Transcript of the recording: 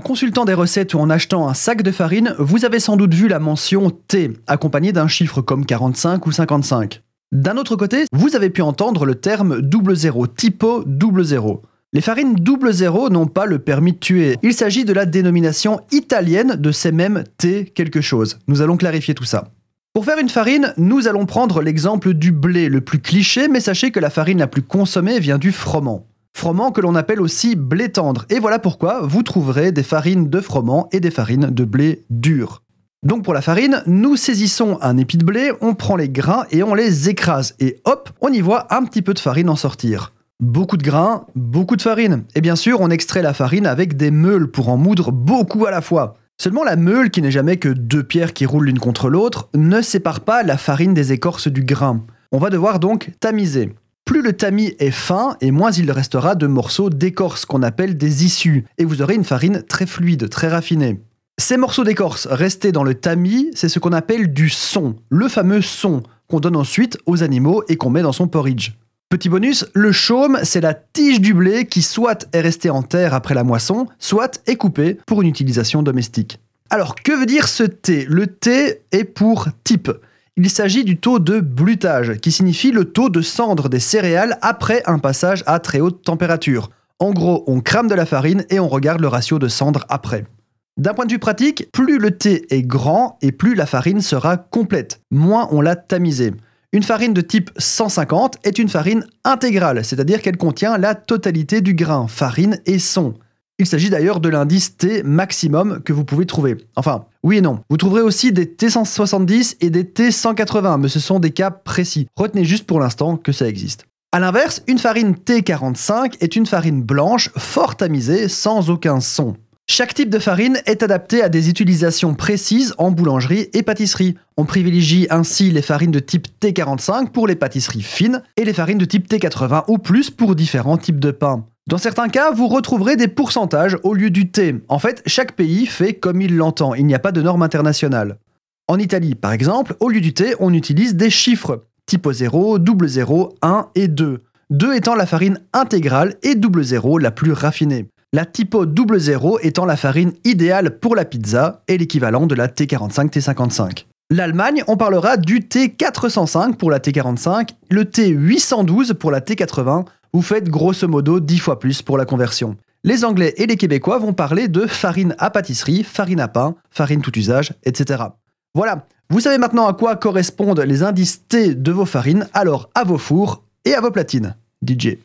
En consultant des recettes ou en achetant un sac de farine, vous avez sans doute vu la mention T, accompagnée d'un chiffre comme 45 ou 55. D'un autre côté, vous avez pu entendre le terme double zéro, typo double zéro. Les farines double zéro n'ont pas le permis de tuer. Il s'agit de la dénomination italienne de ces mêmes T quelque chose. Nous allons clarifier tout ça. Pour faire une farine, nous allons prendre l'exemple du blé, le plus cliché, mais sachez que la farine la plus consommée vient du froment. Froment que l'on appelle aussi blé tendre, et voilà pourquoi vous trouverez des farines de froment et des farines de blé dur. Donc pour la farine, nous saisissons un épi de blé, on prend les grains et on les écrase, et hop, on y voit un petit peu de farine en sortir. Beaucoup de grains, beaucoup de farine. Et bien sûr, on extrait la farine avec des meules pour en moudre beaucoup à la fois. Seulement la meule, qui n'est jamais que deux pierres qui roulent l'une contre l'autre, ne sépare pas la farine des écorces du grain. On va devoir donc tamiser. Plus le tamis est fin, et moins il restera de morceaux d'écorce qu'on appelle des issues, et vous aurez une farine très fluide, très raffinée. Ces morceaux d'écorce restés dans le tamis, c'est ce qu'on appelle du son, le fameux son qu'on donne ensuite aux animaux et qu'on met dans son porridge. Petit bonus, le chaume, c'est la tige du blé qui soit est restée en terre après la moisson, soit est coupée pour une utilisation domestique. Alors, que veut dire ce T Le T est pour type. Il s'agit du taux de blutage, qui signifie le taux de cendre des céréales après un passage à très haute température. En gros, on crame de la farine et on regarde le ratio de cendre après. D'un point de vue pratique, plus le thé est grand et plus la farine sera complète, moins on l'a tamisée. Une farine de type 150 est une farine intégrale, c'est-à-dire qu'elle contient la totalité du grain, farine et son. Il s'agit d'ailleurs de l'indice T maximum que vous pouvez trouver. Enfin, oui et non. Vous trouverez aussi des T170 et des T180, mais ce sont des cas précis. Retenez juste pour l'instant que ça existe. A l'inverse, une farine T45 est une farine blanche, fort tamisée, sans aucun son. Chaque type de farine est adapté à des utilisations précises en boulangerie et pâtisserie. On privilégie ainsi les farines de type T45 pour les pâtisseries fines et les farines de type T80 ou plus pour différents types de pain. Dans certains cas, vous retrouverez des pourcentages au lieu du T. En fait, chaque pays fait comme il l'entend, il n'y a pas de norme internationale. En Italie, par exemple, au lieu du T, on utilise des chiffres, type 0, double 0, 1 et 2. 2 étant la farine intégrale et double 0 la plus raffinée la typo 00 étant la farine idéale pour la pizza et l'équivalent de la T45-T55. L'Allemagne, on parlera du T405 pour la T45, le T812 pour la T80, vous faites grosso modo 10 fois plus pour la conversion. Les Anglais et les Québécois vont parler de farine à pâtisserie, farine à pain, farine tout usage, etc. Voilà, vous savez maintenant à quoi correspondent les indices T de vos farines, alors à vos fours et à vos platines. DJ.